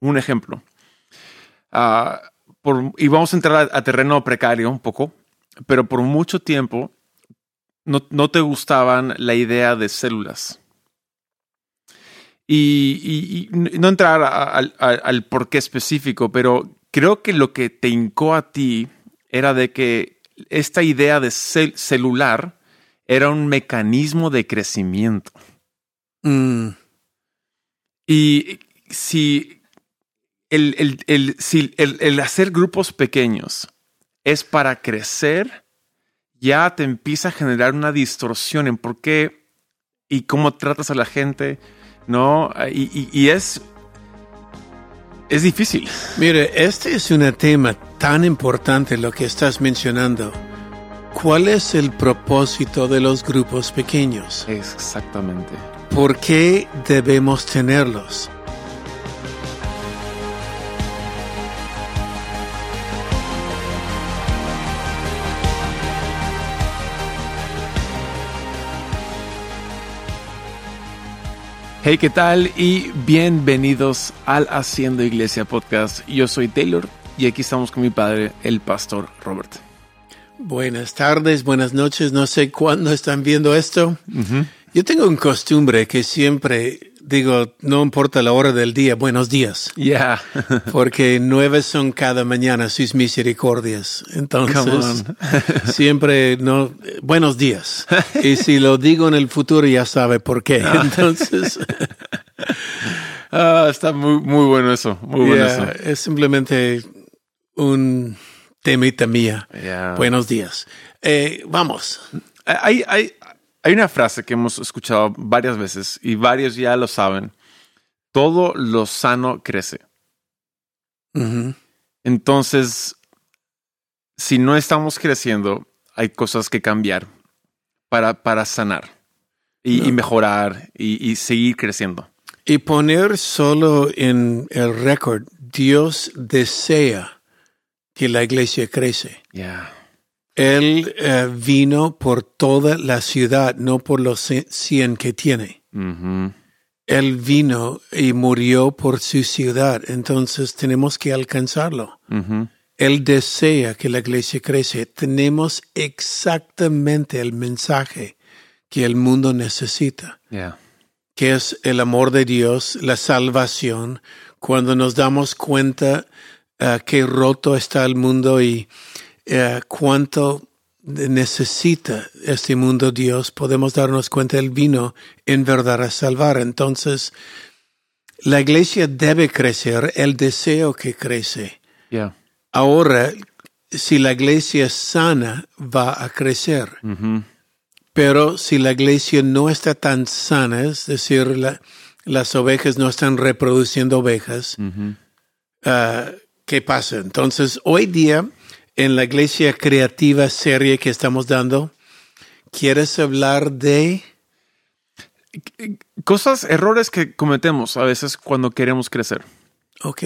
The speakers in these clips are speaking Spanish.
Un ejemplo. Ah, por, y vamos a entrar a, terreno precario un poco, pero por mucho tiempo no, no te gustaban la idea de células. Y, no entrar al por qué específico, pero creo que lo que te hincó a ti era de que esta idea de celular era un mecanismo de crecimiento. Mm. Y si el, el, hacer grupos pequeños es para crecer, ya te empieza a generar una distorsión en por qué y cómo tratas a la gente, ¿no? Y, es, es difícil. Mire, este es un tema tan importante lo que estás mencionando. ¿Cuál es el propósito de los grupos pequeños? Exactamente. ¿Por qué debemos tenerlos? Hey, ¿qué tal? Y bienvenidos al Haciendo Iglesia Podcast. Yo soy Taylor y aquí estamos con mi padre, el pastor Robert. Buenas tardes, buenas noches, no sé cuándo están viendo esto. Yo tengo un costumbre que siempre digo, no importa la hora del día, buenos días. Ya. porque nueve son cada mañana sus misericordias. Entonces, siempre no, buenos días. Y si lo digo en el futuro ya sabe por qué. Entonces. ah, está muy, muy bueno eso. Muy bueno eso. Es simplemente un temita mía. Buenos días. Eh, vamos. Hay, hay, hay una frase que hemos escuchado varias veces y varios ya lo saben. Todo lo sano crece. Entonces, si no estamos creciendo, hay cosas que cambiar para, para sanar y, mejorar y, seguir creciendo. Y poner solo en el récord, Dios desea que la iglesia crece. Yeah. Él eh, vino por toda la ciudad, no por los cien que tiene. Él vino y murió por su ciudad, entonces tenemos que alcanzarlo. Él desea que la iglesia crece. Tenemos exactamente el mensaje que el mundo necesita, que es el amor de Dios, la salvación. Cuando nos damos cuenta uh, que roto está el mundo y eh, cuánto necesita este mundo Dios, podemos darnos cuenta, Él vino en verdad a salvar. Entonces, la iglesia debe crecer, el deseo que crece. Ahora, si la iglesia es sana, va a crecer. Mm-hmm. Pero si la iglesia no está tan sana, es decir, las ovejas no están reproduciendo ovejas, mm-hmm. ah, ¿qué pasa? Entonces, hoy día en la iglesia creativa serie que estamos dando, ¿quieres hablar de cosas, errores que cometemos a veces cuando queremos crecer? Ok.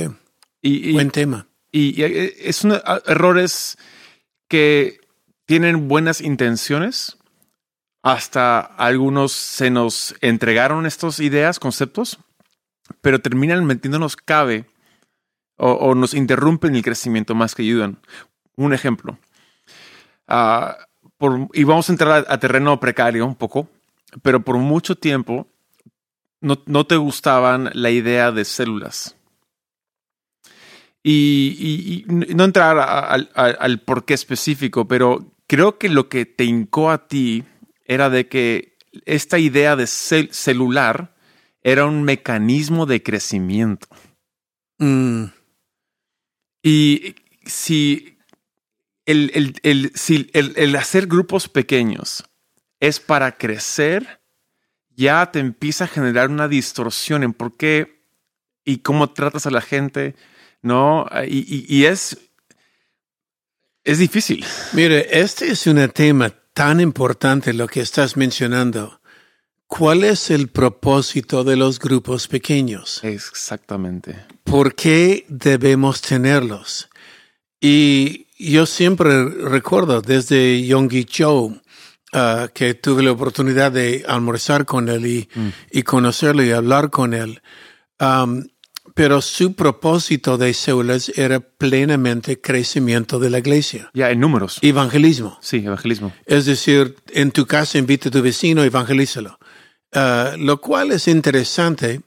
Y, Buen tema. Y, es errores que tienen buenas intenciones. Hasta algunos se nos entregaron estas ideas, conceptos, pero terminan metiéndonos cabe o, o, nos interrumpen el crecimiento más que ayudan. Un ejemplo. Ah, y vamos a entrar a, terreno precario un poco, pero por mucho tiempo no, te gustaban la idea de células. Y, no entrar al por qué específico, pero creo que lo que te hincó a ti era de que esta idea de celular era un mecanismo de crecimiento. Mm. Y si el, el, si el, hacer grupos pequeños es para crecer, ya te empieza a generar una distorsión en por qué y cómo tratas a la gente, ¿no? Y, es, es difícil. Mire, este es un tema tan importante lo que estás mencionando. ¿Cuál es el propósito de los grupos pequeños? Exactamente. ¿Por qué debemos tenerlos? Y yo siempre recuerdo desde Yonggi Cho uh, que tuve la oportunidad de almorzar con él y, mm. y, conocerlo y hablar con él. Um, pero su propósito de células era plenamente crecimiento de la iglesia. Ya, en números. Evangelismo. Sí, evangelismo. Es decir, en tu casa invita a tu vecino, evangelízalo. Uh, lo cual es interesante,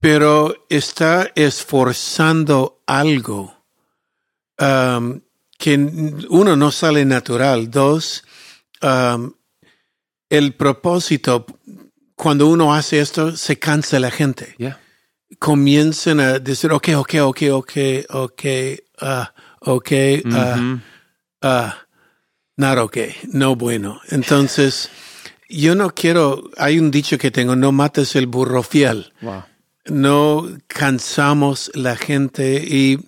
pero está esforzando algo um, que uno no sale natural. Dos, um, el propósito, cuando uno hace esto, se cansa la gente. Yeah. Comienzan a decir, ok, ok, ok, ok, ok, uh, ok, uh, Ujú. uh, not ok, no bueno. Entonces, yo no quiero, hay un dicho que tengo, no mates el burro fiel. Wow. No cansamos la gente y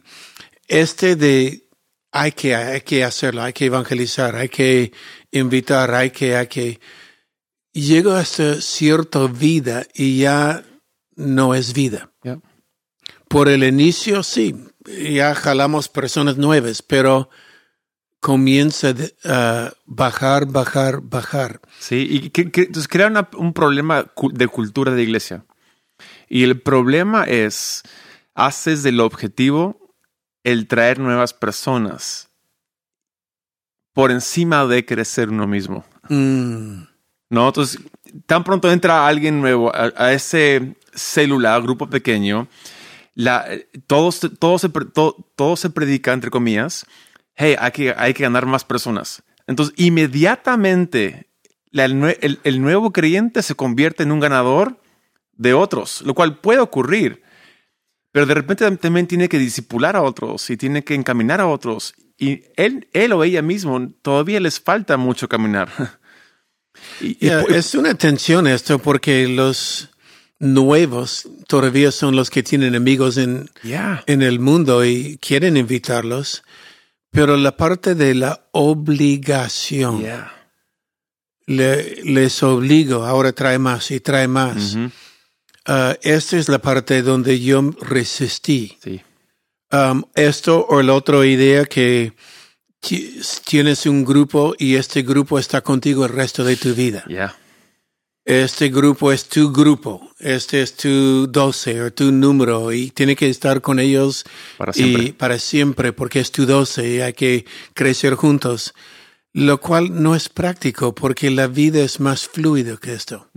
este de hay que, hay que hacerlo, hay que evangelizar, hay que invitar, hay que, hay que. Llega hasta cierta vida y ya no es vida. Yeah. Por el inicio, sí, ya jalamos personas nuevas, pero comienza a bajar, bajar, bajar. Sí, y que, que- entonces crea una- un problema de cultura de iglesia. Y el problema es, haces del objetivo el traer nuevas personas por encima de crecer uno mismo. Mm, ¿No? Entonces, tan pronto entra alguien nuevo a, a ese célula, grupo pequeño, la, todo, se- todo, se, todo, todo se predica, entre comillas, hey, hay que, hay que ganar más personas. Entonces, inmediatamente, la- el- el nuevo creyente se convierte en un ganador de otros, lo cual puede ocurrir. Pero de repente también tiene que disipular a otros y tiene que encaminar a otros. Y él, él o ella mismo todavía les falta mucho caminar. Y- Yeah, es una tensión esto porque los nuevos todavía son los que tienen amigos en, Yeah. en el mundo y quieren invitarlos, pero la parte de la obligación, Yeah. le- les obligo, ahora trae más y trae más. Ah, esta es la parte donde yo resistí. Sí. Um, esto o la otra idea que ti- tienes un grupo y este grupo está contigo el resto de tu vida. Yeah. Este grupo es tu grupo, este es tu 12 o tu número y tiene que estar con ellos Para y para siempre porque es tu 12 y hay que crecer juntos, lo cual no es práctico porque la vida es más fluida que esto.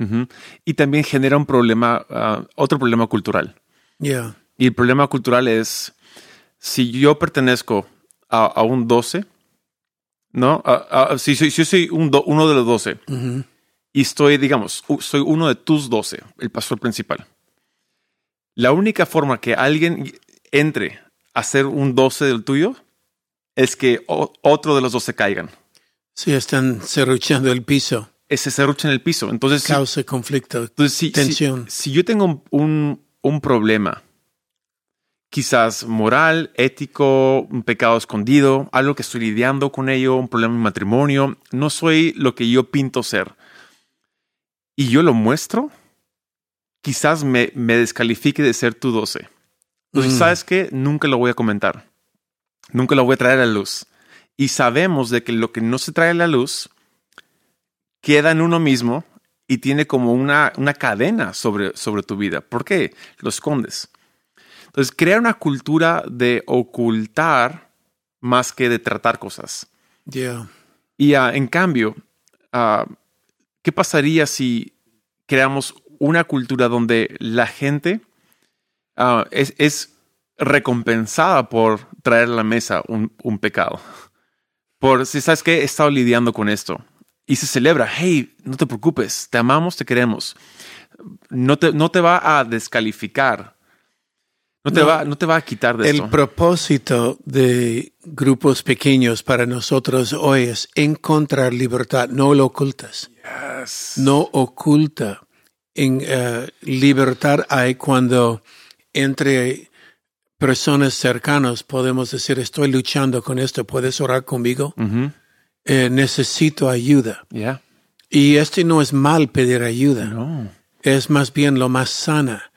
Y también genera un problema, ah, otro problema cultural. Yeah. Y el problema cultural es, si yo pertenezco a, a un 12, ¿no? A- a- si, yo soy un do- uno de los 12 Ujú. y estoy, digamos, soy uno de tus 12, el pastor principal. La única forma que alguien entre a ser un 12 del tuyo es que o- otro de los 12 caigan. Sí, están cerruchando el piso, Ese serrucho en el piso. Entonces, si- causa conflicto. Entonces, si, si- Tensión. Si, yo tengo un, un- un problema, quizás moral, ético, un pecado escondido, algo que estoy lidiando con ello, un problema en mi matrimonio, no soy lo que yo pinto ser, y yo lo muestro, quizás me, me descalifique de ser tu 12. Entonces, Mm. ¿sabes qué? Nunca lo voy a comentar. Nunca lo voy a traer a la luz. Y sabemos de que lo que no se trae a la luz queda en uno mismo y tiene como una, una cadena sobre, sobre tu vida. ¿Por qué? Lo escondes. Entonces, crea una cultura de ocultar más que de tratar cosas. Yeah. Y ah, en cambio, ah, ¿qué pasaría si creamos una cultura donde la gente ah, es, es recompensada por traer a la mesa un, un pecado? Por si sabes que he estado lidiando con esto y se celebra, hey, no te preocupes, te amamos, te queremos. No te, no te va a descalificar. No te, No. va, no te va a quitar de El esto. propósito de grupos pequeños para nosotros hoy es encontrar libertad, no lo ocultas. Yes. No oculta. En eh, libertad hay cuando entre personas cercanas podemos decir estoy luchando con esto, puedes orar conmigo, Ujú. Eh, necesito ayuda. Yeah. Y este no es mal pedir ayuda. No. es más bien lo más sana.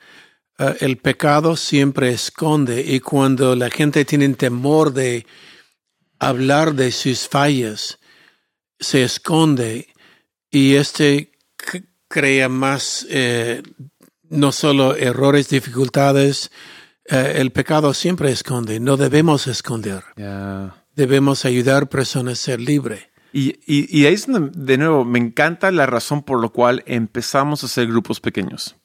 Uh, el pecado siempre esconde y cuando la gente tiene temor de hablar de sus fallas, se esconde y este crea más, eh, no solo errores, dificultades, Eh, el pecado siempre esconde, no debemos esconder. Ya. Debemos ayudar a personas a ser libres. Y, y, y ahí es donde, de nuevo, me encanta la razón por la cual empezamos a hacer grupos pequeños.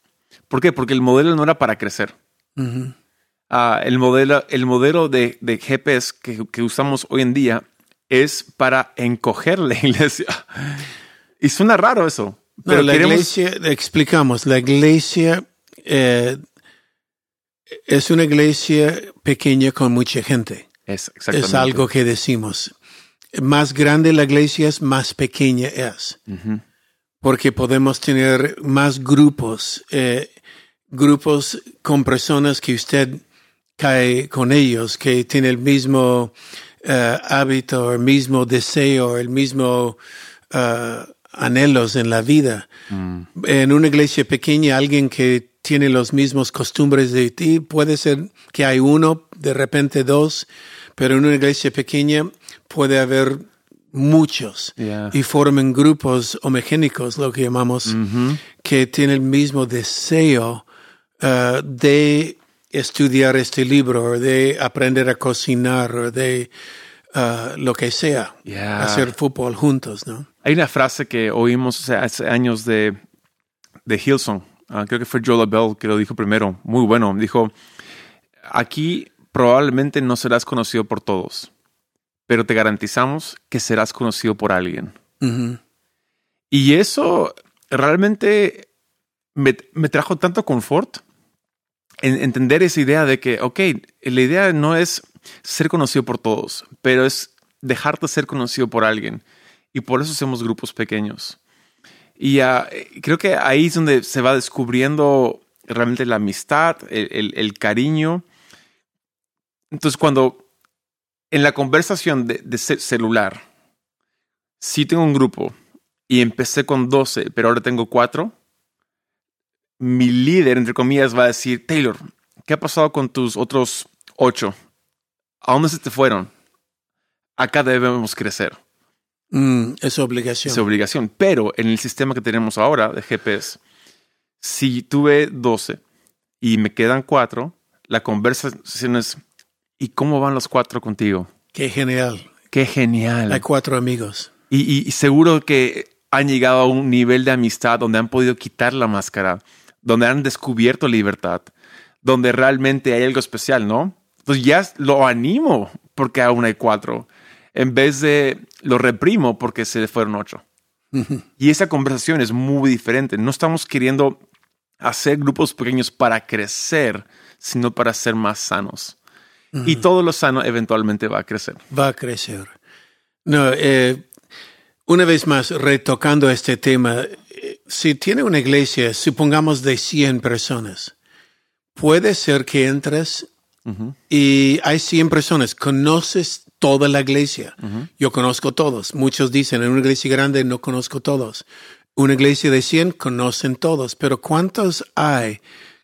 ¿Por qué? Porque el modelo no era para crecer. Ujú. Ah, el modelo, el modelo de, de GPS que, que usamos hoy en día es para encoger la iglesia. Y suena raro eso. No, Pero la queremos- iglesia, explicamos, la iglesia eh, es una iglesia pequeña con mucha gente. Es, exactamente. Es algo que decimos. Más grande la iglesia es, más pequeña es. Porque podemos tener más grupos, eh, grupos con personas que usted cae con ellos, que tiene el mismo eh, hábito, el mismo deseo, el mismo eh, anhelos en la vida. En una iglesia pequeña, alguien que tiene los mismos costumbres de ti, puede ser que hay uno, de repente dos, pero en una iglesia pequeña puede haber muchos Yeah. y forman grupos homogénicos, lo que llamamos, Ujú. que tienen el mismo deseo eh, de estudiar este libro, o de aprender a cocinar, o de eh, lo que sea, Yeah. hacer fútbol juntos, ¿no? Hay una frase que oímos hace años de, de Hilson. Ah, creo que fue Joel Bell que lo dijo primero. Muy bueno. Dijo, aquí probablemente no serás conocido por todos, pero te garantizamos que serás conocido por alguien. Y eso realmente me, me trajo tanto confort en entender esa idea de que, ok, la idea no es ser conocido por todos, pero es dejarte ser conocido por alguien. Y por eso hacemos grupos pequeños. Y ah, creo que ahí es donde se va descubriendo realmente la amistad, el, cariño. Entonces, cuando en la conversación de, de ce- celular, si tengo un grupo y empecé con 12, pero ahora tengo 4, mi líder, entre comillas, va a decir, Taylor, ¿qué ha pasado con tus otros 8? ¿A dónde se te fueron? Acá debemos crecer. Mm, es obligación. Es obligación. Pero en el sistema que tenemos ahora de GPS, si tuve 12 y me quedan 4, la conversación es, ¿y cómo van los 4 contigo? Qué genial. Qué genial. Hay cuatro amigos. Y, y- y seguro que han llegado a un nivel de amistad donde han podido quitar la máscara, donde han descubierto libertad, donde realmente hay algo especial, ¿no? Entonces ya lo animo porque aún hay cuatro, en vez de lo reprimo porque se le fueron ocho. Y esa conversación es muy diferente. No estamos queriendo hacer grupos pequeños para crecer, sino para ser más sanos. Y todo lo sano eventualmente va a crecer. Va a crecer. No, eh, una vez más, retocando este tema, eh, si tiene una iglesia, supongamos de 100 personas, puede ser que entres Ujú. y hay 100 personas, conoces toda la iglesia. Yo conozco todos. Muchos dicen, en una iglesia grande no conozco todos. Una iglesia de 100 conocen todos, pero ¿cuántos hay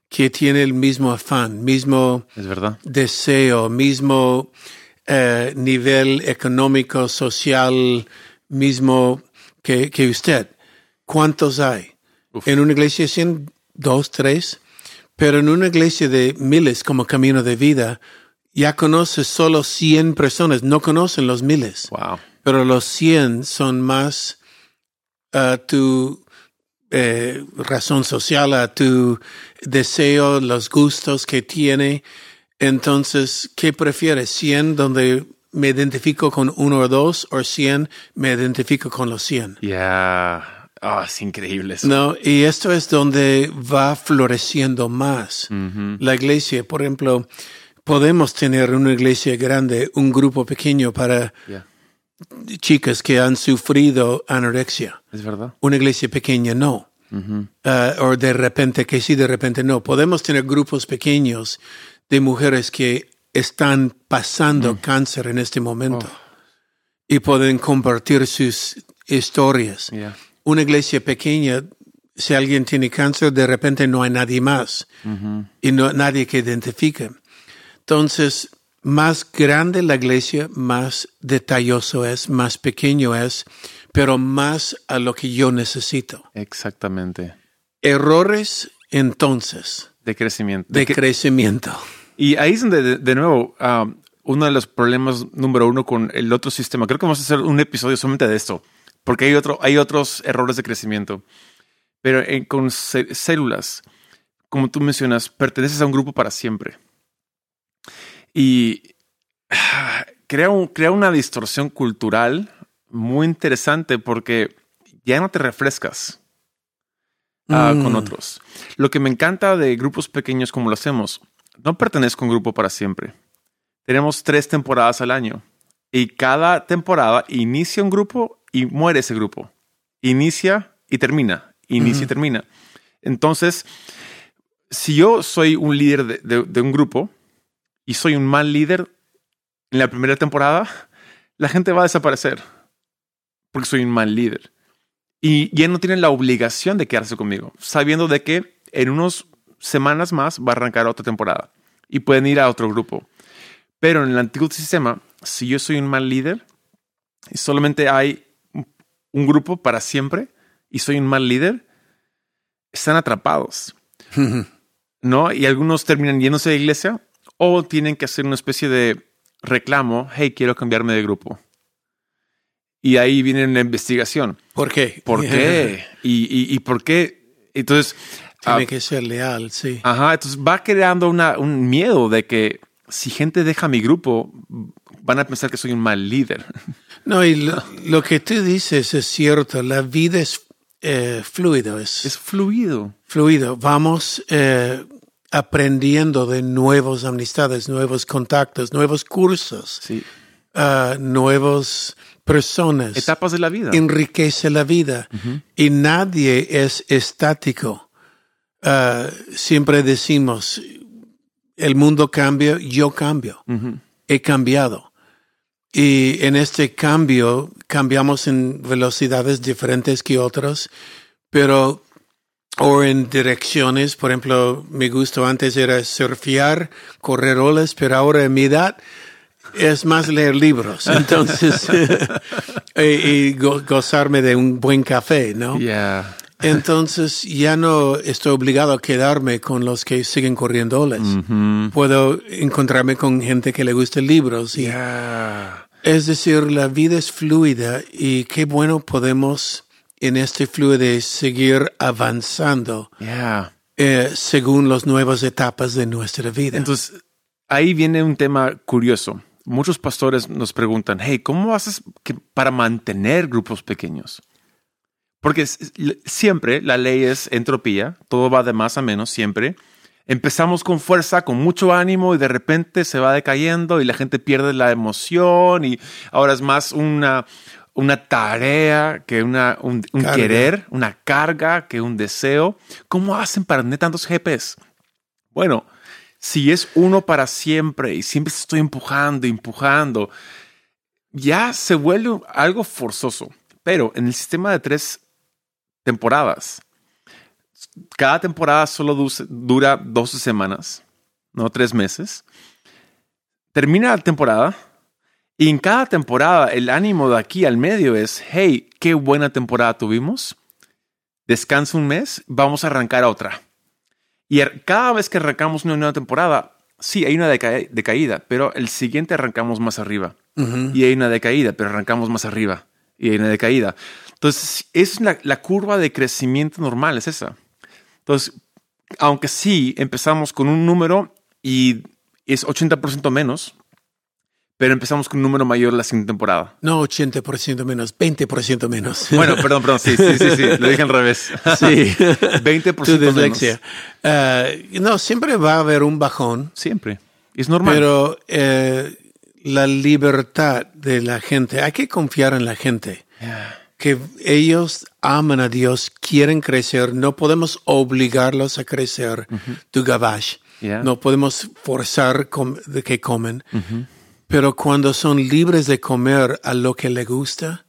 que tienen el mismo afán, mismo Es verdad. deseo, mismo eh, nivel económico, social, mismo que, que usted. ¿Cuántos hay? Uf. En una iglesia de 100, dos, tres, pero en una iglesia de miles como camino de vida, ya conoces solo 100 personas, no conocen los miles, Wow. pero los 100 son más a tu eh, razón social, a tu deseo, los gustos que tiene. Entonces, ¿qué prefieres? ¿100 donde me identifico con uno o dos o 100 me identifico con los 100? Ya. Ah, es increíble eso. No, y esto es donde va floreciendo más. La iglesia, por ejemplo, podemos tener una iglesia grande, un grupo pequeño para chicas que han sufrido anorexia. Es verdad. Una iglesia pequeña no. Ah, o de repente que sí, de repente no. Podemos tener grupos pequeños de mujeres que están pasando cáncer en este momento y pueden compartir sus historias. Ya. Una iglesia pequeña, si alguien tiene cáncer, de repente no hay nadie más y no nadie que identifique. Entonces, más grande la iglesia, más detalloso es, más pequeño es, pero más a lo que yo necesito. Exactamente. Errores, entonces, De crecimiento. de cre- crecimiento. Y ahí es donde, de, de nuevo, ah, uno de los problemas número uno con el otro sistema, creo que vamos a hacer un episodio solamente de esto, porque hay, otro, hay otros errores de crecimiento. Pero en, con cé- células, como tú mencionas, perteneces a un grupo para siempre. Y ah, crea, un- crea una distorsión cultural muy interesante porque ya no te refrescas ah, Mm. con otros. Lo que me encanta de grupos pequeños como lo hacemos, no pertenezco a un grupo para siempre. Tenemos tres temporadas al año y cada temporada inicia un grupo y muere ese grupo. Inicia y termina, inicia y termina. Entonces, si yo soy un líder de, de- de un grupo y soy un mal líder en la primera temporada, la gente va a desaparecer porque soy un mal líder. Y ya no tienen la obligación de quedarse conmigo, sabiendo de que en unas semanas más va a arrancar otra temporada y pueden ir a otro grupo. Pero en el antiguo sistema, si yo soy un mal líder y solamente hay un- grupo para siempre y soy un mal líder, están atrapados, ¿no? Y algunos terminan yéndose de iglesia o tienen que hacer una especie de reclamo, hey, quiero cambiarme de grupo. Y ahí viene la investigación. ¿Por qué? ¿Por qué? ¿Y, y, y por qué? Entonces, Tiene ah, que ser leal, sí. ajá, entonces va creando una, un miedo de que si gente deja mi grupo, van a pensar que soy un mal líder. No, y lo, lo que tú dices es cierto. La vida es eh, fluido, es, Es fluido. fluido. Vamos eh, aprendiendo de nuevas amistades, nuevos contactos, nuevos cursos, Sí. ah, nuevas personas. Etapas de la vida. enriquece la vida y nadie es estático. Ah, siempre decimos, el mundo cambia, yo cambio, he cambiado. Y en este cambio cambiamos en velocidades diferentes que otros, pero o en direcciones, por ejemplo, mi gusto antes era surfear, correr olas, pero ahora en mi edad es más leer libros, entonces, y, y go- gozarme de un buen café, ¿no? Yeah. Entonces ya no estoy obligado a quedarme con los que siguen corriendo olas. Puedo encontrarme con gente que le gusta libros. Y, Yeah. Es decir, la vida es fluida y qué bueno podemos en este fluide seguir avanzando Yeah. eh, según las nuevas etapas de nuestra vida. Entonces, ahí viene un tema curioso. Muchos pastores nos preguntan, hey, ¿cómo haces que- para mantener grupos pequeños? Porque siempre la ley es entropía, todo va de más a menos, siempre. Empezamos con fuerza, con mucho ánimo y de repente se va decayendo y la gente pierde la emoción y ahora es más una, una tarea que una, un, querer, una carga que un deseo. ¿Cómo hacen para tener tantos GPs? Bueno, si es uno para siempre y siempre estoy empujando, empujando, ya se vuelve algo forzoso. Pero en el sistema de tres temporadas, cada temporada solo du- dura 12 semanas, no tres meses. Termina la temporada y en cada temporada el ánimo de aquí al medio es, hey, qué buena temporada tuvimos. Descansa un mes, vamos a arrancar otra. Y cada vez que arrancamos una nueva temporada, sí, hay una deca- decaída, pero el siguiente arrancamos más arriba. Y hay una decaída, pero arrancamos más arriba. Y hay una decaída. Entonces, es la, la curva de crecimiento normal, es esa. Entonces, aunque sí empezamos con un número y es 80% menos, pero empezamos con un número mayor la siguiente temporada. No 80% menos, 20% menos. Bueno, perdón, perdón, sí, sí, sí, sí, lo dije al revés. sí. 20% tu menos. dislexia. Ah, no, siempre va a haber un bajón, Siempre. Es normal. pero eh, la libertad de la gente, hay que confiar en la gente. que ellos aman a Dios, quieren crecer, no podemos obligarlos a crecer tu gabash, Yeah. no podemos forzar de que comen, pero cuando son libres de comer a lo que les gusta,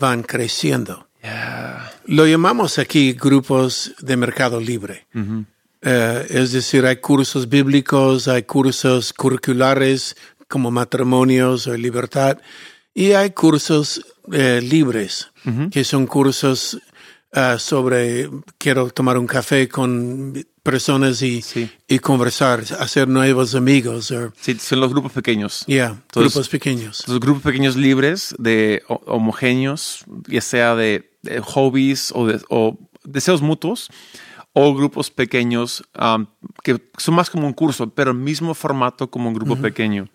van creciendo. Yeah. Lo llamamos aquí grupos de mercado libre. Eh, es decir, hay cursos bíblicos, hay cursos curriculares como matrimonios o libertad, y hay cursos eh, libres, que son cursos uh, sobre quiero tomar un café con personas y, Sí. y conversar, hacer nuevos amigos. o Sí, son los grupos pequeños. yeah, Entonces- grupos pequeños. Los grupos pequeños libres de ho- homogéneos, ya sea de, de hobbies o, de, o deseos mutuos, o grupos pequeños um, que son más como un curso, pero el mismo formato como un grupo pequeño.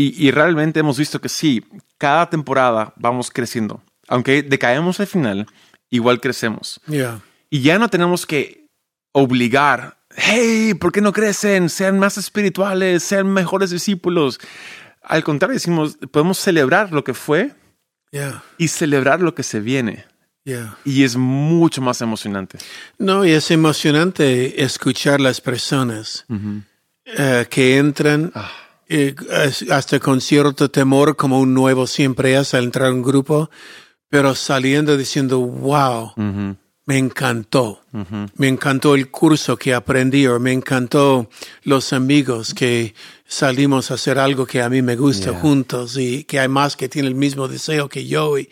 Y, y realmente hemos visto que sí, cada temporada vamos creciendo. Aunque decaemos al final, igual crecemos. Yeah. Y ya no tenemos que obligar, hey, ¿por qué no crecen? Sean más espirituales, sean mejores discípulos. Al contrario, decimos, podemos celebrar lo que fue Yeah. y celebrar lo que se viene. Yeah. Y es mucho más emocionante. No, y es emocionante escuchar las personas eh, que entran Ah. Eh, as- hasta con cierto temor, como un nuevo siempre es al entrar a un grupo, pero saliendo diciendo, wow, me encantó. Me encantó el curso que aprendí o me encantó los amigos que salimos a hacer algo que a mí me gusta Yeah. juntos y que hay más que tienen el mismo deseo que yo. Y,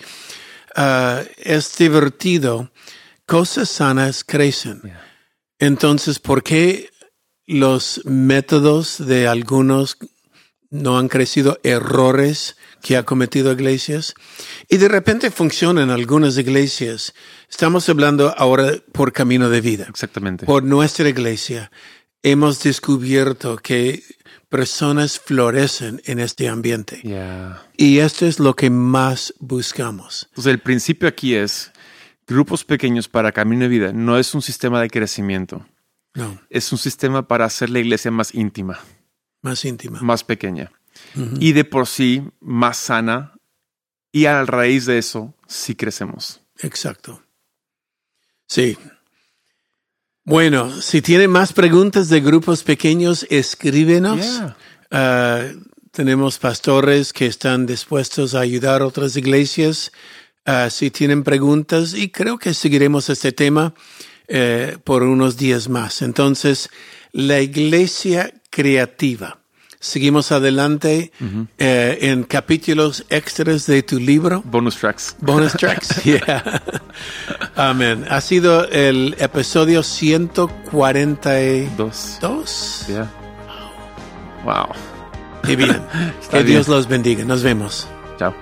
ah, es divertido. Cosas sanas crecen. Yeah. Entonces, ¿por qué los métodos de algunos no han crecido errores que ha cometido iglesias? Y de repente funcionan algunas iglesias. Estamos hablando ahora por camino de vida. Exactamente. Por nuestra iglesia hemos descubierto que personas florecen en este ambiente. Yeah. Y esto es lo que más buscamos. Entonces, el principio aquí es grupos pequeños para camino de vida. No es un sistema de crecimiento. No, Es un sistema para hacer la iglesia más íntima, más íntima. más pequeña. Y de por sí más sana. Y a raíz de eso, sí crecemos. Exacto. Sí. Bueno, si tienen más preguntas de grupos pequeños, escríbenos. Yeah. Ah, tenemos pastores que están dispuestos a ayudar a otras iglesias. Ah, si tienen preguntas, y creo que seguiremos este tema eh, por unos días más. Entonces, la iglesia creativa. Seguimos adelante eh, en capítulos extras de tu libro. Bonus tracks. Bonus tracks. Yeah. Amén. Ha sido el episodio 142. Dos. Yeah. Wow. Qué bien. Que bien. Dios los bendiga. Nos vemos. Chao.